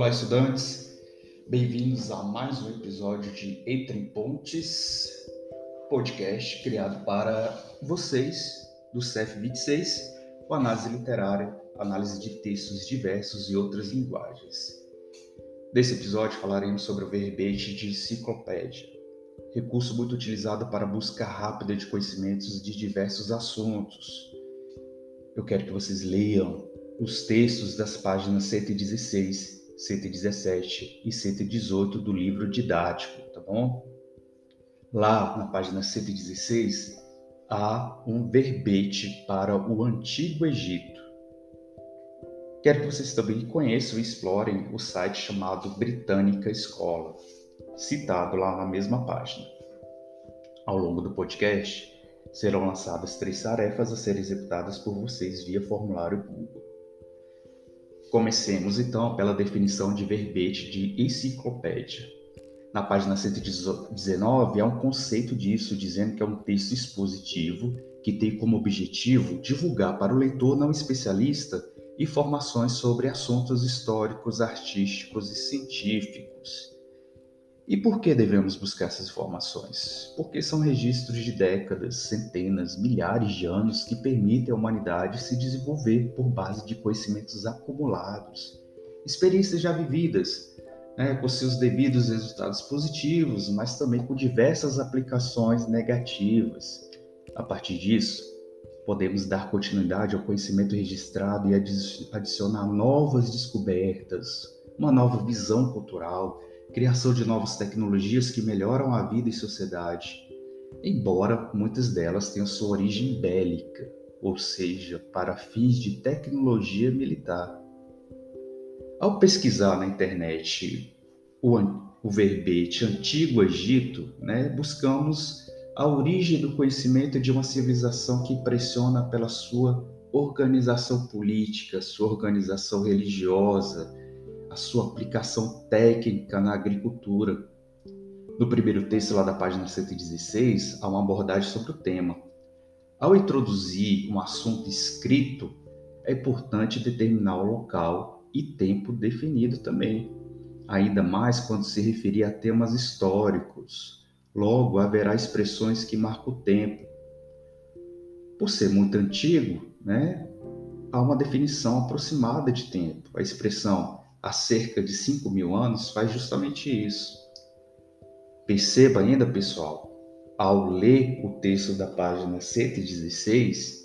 Olá, estudantes. Bem-vindos a mais um episódio de Entre Pontes, podcast criado para vocês do CEF 26, com análise literária, análise de textos diversos e outras linguagens. Nesse episódio falaremos sobre o verbete de enciclopédia, recurso muito utilizado para busca rápida de conhecimentos de diversos assuntos. Eu quero que vocês leiam os textos das páginas 116 117 e 118 do livro didático, tá bom? Lá na página 116 há um verbete para o Antigo Egito. Quero que vocês também conheçam e explorem o site chamado Britânica Escola, citado lá na mesma página. Ao longo do podcast, serão lançadas três tarefas a serem executadas por vocês via formulário Google. Comecemos então pela definição de verbete de enciclopédia. Na página 119 há um conceito disso, dizendo que é um texto expositivo que tem como objetivo divulgar para o leitor não especialista informações sobre assuntos históricos, artísticos e científicos e por que devemos buscar essas informações? Porque são registros de décadas, centenas, milhares de anos que permitem à humanidade se desenvolver por base de conhecimentos acumulados, experiências já vividas, né, com seus devidos resultados positivos, mas também com diversas aplicações negativas. A partir disso, podemos dar continuidade ao conhecimento registrado e adicionar novas descobertas, uma nova visão cultural criação de novas tecnologias que melhoram a vida e sociedade, embora muitas delas tenham sua origem bélica, ou seja, para fins de tecnologia militar. Ao pesquisar na internet o, o verbete Antigo Egito, né, buscamos a origem do conhecimento de uma civilização que impressiona pela sua organização política, sua organização religiosa, a sua aplicação técnica na agricultura. No primeiro texto, lá da página 116, há uma abordagem sobre o tema. Ao introduzir um assunto escrito, é importante determinar o local e tempo definido também, ainda mais quando se referir a temas históricos. Logo, haverá expressões que marcam o tempo. Por ser muito antigo, né, há uma definição aproximada de tempo. A expressão há cerca de 5 mil anos faz justamente isso. Perceba ainda, pessoal, ao ler o texto da página 116,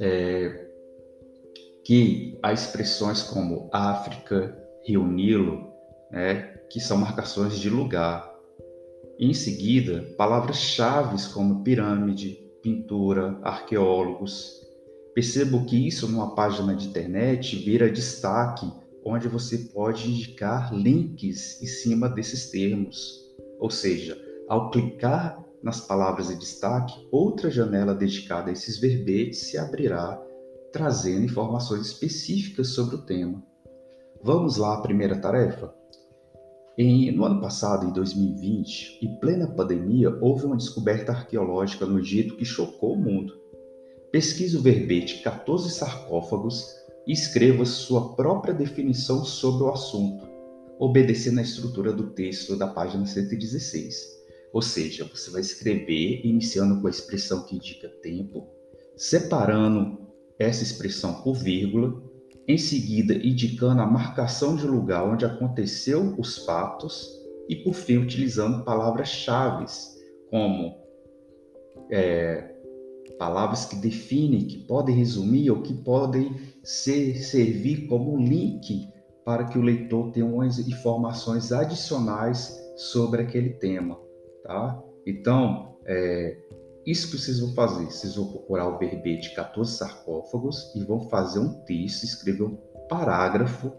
é, que há expressões como África, Rio Nilo, né, que são marcações de lugar. Em seguida, palavras-chave como pirâmide, pintura, arqueólogos. Percebo que isso numa página de internet vira destaque onde você pode indicar links em cima desses termos. Ou seja, ao clicar nas palavras de destaque, outra janela dedicada a esses verbetes se abrirá, trazendo informações específicas sobre o tema. Vamos lá à primeira tarefa? Em, no ano passado, em 2020, em plena pandemia, houve uma descoberta arqueológica no Egito que chocou o mundo. Pesquise o verbete 14 sarcófagos escreva sua própria definição sobre o assunto, obedecendo à estrutura do texto da página 116. Ou seja, você vai escrever iniciando com a expressão que indica tempo, separando essa expressão por vírgula, em seguida indicando a marcação de lugar onde aconteceu os fatos e por fim utilizando palavras-chave como é, palavras que definem, que podem resumir ou que podem ser, servir como link para que o leitor tenha umas informações adicionais sobre aquele tema, tá? Então, é, isso que vocês vão fazer, vocês vão procurar o verbete 14 sarcófagos e vão fazer um texto, escrever um parágrafo,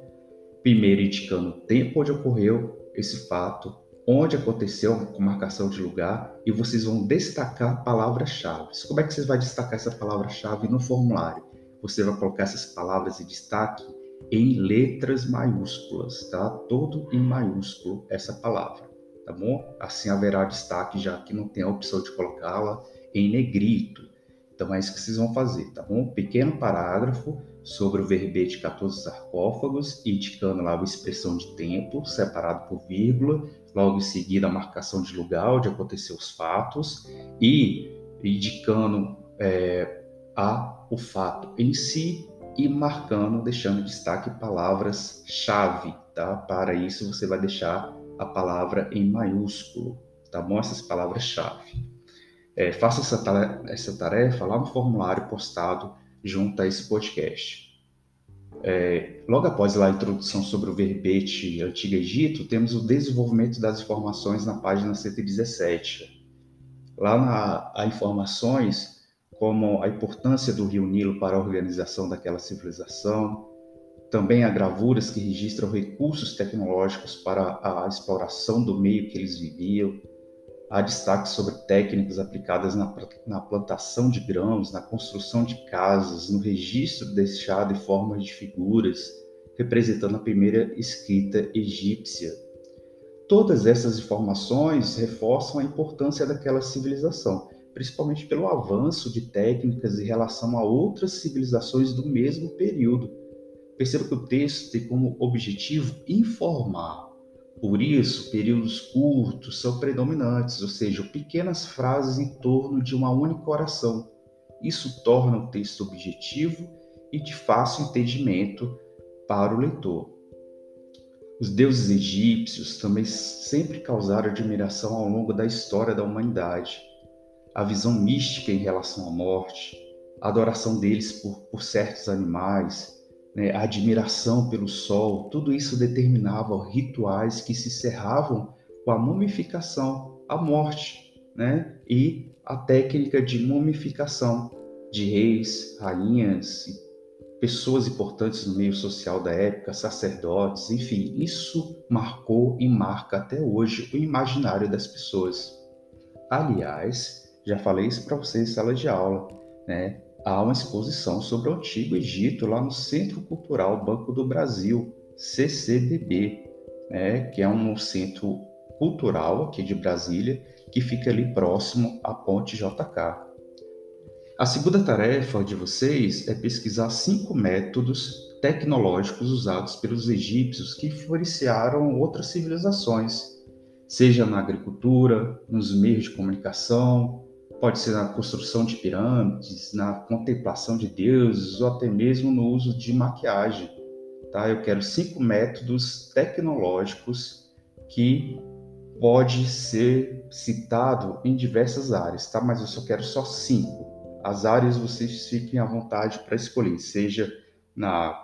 primeiro indicando o tempo onde ocorreu esse fato, onde aconteceu com marcação de lugar e vocês vão destacar palavras-chave. Como é que vocês vão destacar essa palavra-chave no formulário? Você vai colocar essas palavras de destaque em letras maiúsculas, tá? Todo em maiúsculo essa palavra, tá bom? Assim haverá destaque, já que não tem a opção de colocá-la em negrito. Então é isso que vocês vão fazer, tá bom? Pequeno parágrafo sobre o verbete 14 sarcófagos, indicando lá a expressão de tempo, separado por vírgula, logo em seguida a marcação de lugar onde aconteceu os fatos, e indicando é, a, o fato em si e marcando, deixando destaque palavras-chave, tá? Para isso você vai deixar a palavra em maiúsculo, tá bom? Essas palavras-chave. É, faça essa tarefa, essa tarefa lá no formulário postado junto a esse podcast. É, logo após a introdução sobre o verbete Antigo Egito, temos o desenvolvimento das informações na página 117. Lá na, há informações como a importância do rio Nilo para a organização daquela civilização, também há gravuras que registram recursos tecnológicos para a exploração do meio que eles viviam, Há destaque sobre técnicas aplicadas na, na, plantação de grãos, na construção de casas, no registro deixado em forma de figuras, representando a primeira escrita egípcia. Todas essas informações reforçam a importância daquela civilização, principalmente pelo avanço de técnicas em relação a outras civilizações do mesmo período. Perceba que o texto tem como objetivo informar, por isso, períodos curtos são predominantes, ou seja, pequenas frases em torno de uma única oração. Isso torna o texto objetivo e de fácil entendimento para o leitor. Os deuses egípcios também sempre causaram admiração ao longo da história da humanidade. A visão mística em relação à morte, a adoração deles por, por certos animais, né, a admiração pelo sol, tudo isso determinava rituais que se cerravam com a mumificação, a morte, né, e a técnica de mumificação de reis, rainhas, pessoas importantes no meio social da época, sacerdotes, enfim, isso marcou e marca até hoje o imaginário das pessoas. Aliás, já falei isso para vocês em sala de aula, né? Há uma exposição sobre o Antigo Egito lá no Centro Cultural Banco do Brasil, CCBB, né, que é um centro cultural aqui de Brasília, que fica ali próximo à Ponte JK. A segunda tarefa de vocês é pesquisar cinco métodos tecnológicos usados pelos egípcios que influenciaram outras civilizações, seja na agricultura, nos meios de comunicação, Pode ser na construção de pirâmides, na contemplação de deuses ou até mesmo no uso de maquiagem. Tá? Eu quero cinco métodos tecnológicos que pode ser citado em diversas áreas, tá? Mas eu só quero só cinco. As áreas vocês fiquem à vontade para escolher, seja na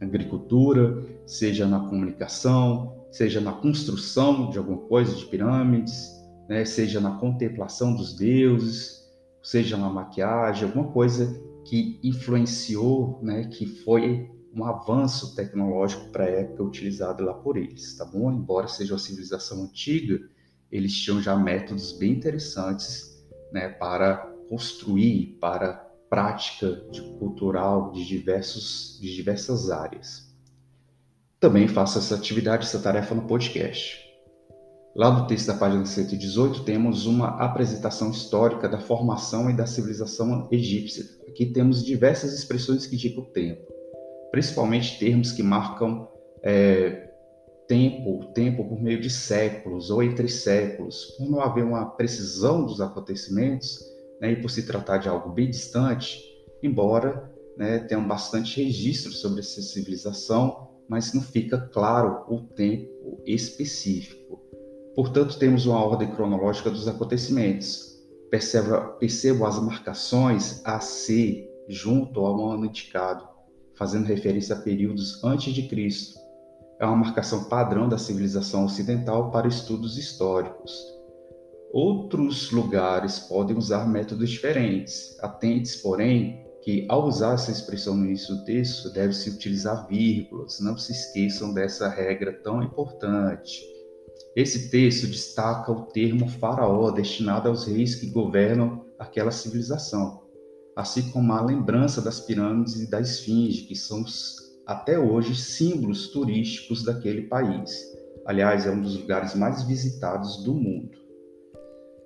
agricultura, seja na comunicação, seja na construção de alguma coisa, de pirâmides, né? seja na contemplação dos deuses, seja na maquiagem, alguma coisa que influenciou, né? que foi um avanço tecnológico para a época utilizado lá por eles, tá bom? Embora seja uma civilização antiga, eles tinham já métodos bem interessantes né, para construir, para prática de cultural de, diversos, de diversas áreas. Também faça essa atividade, essa tarefa no podcast. Lá do texto da página 118 temos uma apresentação histórica da formação e da civilização egípcia. Aqui temos diversas expressões que indicam o tempo, principalmente termos que marcam é, tempo, tempo por meio de séculos ou entre séculos. Por não haver uma precisão dos acontecimentos né, e por se tratar de algo bem distante, embora né, tenham bastante registro sobre essa civilização, mas não fica claro o tempo específico. Portanto, temos uma ordem cronológica dos acontecimentos. Perceba, percebo as marcações AC junto ao ano indicado, fazendo referência a períodos antes de Cristo. É uma marcação padrão da civilização ocidental para estudos históricos. Outros lugares podem usar métodos diferentes. Atentes, porém, que ao usar essa expressão no início do texto, deve-se utilizar vírgulas. Não se esqueçam dessa regra tão importante. Esse texto destaca o termo faraó destinado aos reis que governam aquela civilização, assim como a lembrança das pirâmides e da esfinge, que são até hoje símbolos turísticos daquele país. Aliás, é um dos lugares mais visitados do mundo.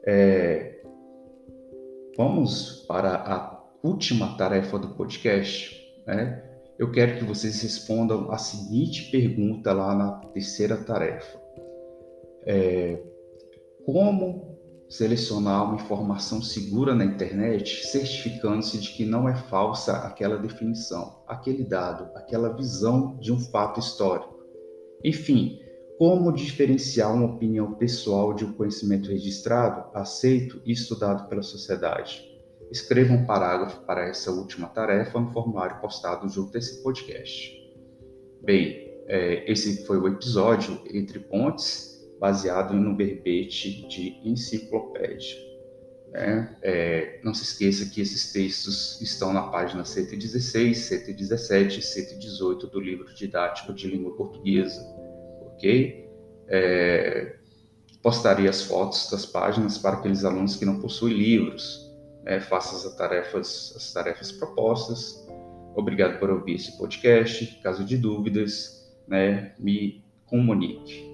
É... Vamos para a última tarefa do podcast, né? eu quero que vocês respondam a seguinte pergunta lá na terceira tarefa. É, como selecionar uma informação segura na internet, certificando-se de que não é falsa aquela definição, aquele dado, aquela visão de um fato histórico? Enfim, como diferenciar uma opinião pessoal de um conhecimento registrado, aceito e estudado pela sociedade? Escreva um parágrafo para essa última tarefa no formulário postado junto desse podcast. Bem, é, esse foi o episódio Entre Pontes, baseado no verbete de enciclopédia. Né? É, não se esqueça que esses textos estão na página 116, 117 e 118 do livro didático de língua portuguesa, ok? É, postarei as fotos das páginas para aqueles alunos que não possuem livros, é, faça as tarefas, as tarefas propostas. Obrigado por ouvir esse podcast. Caso de dúvidas, né, me comunique.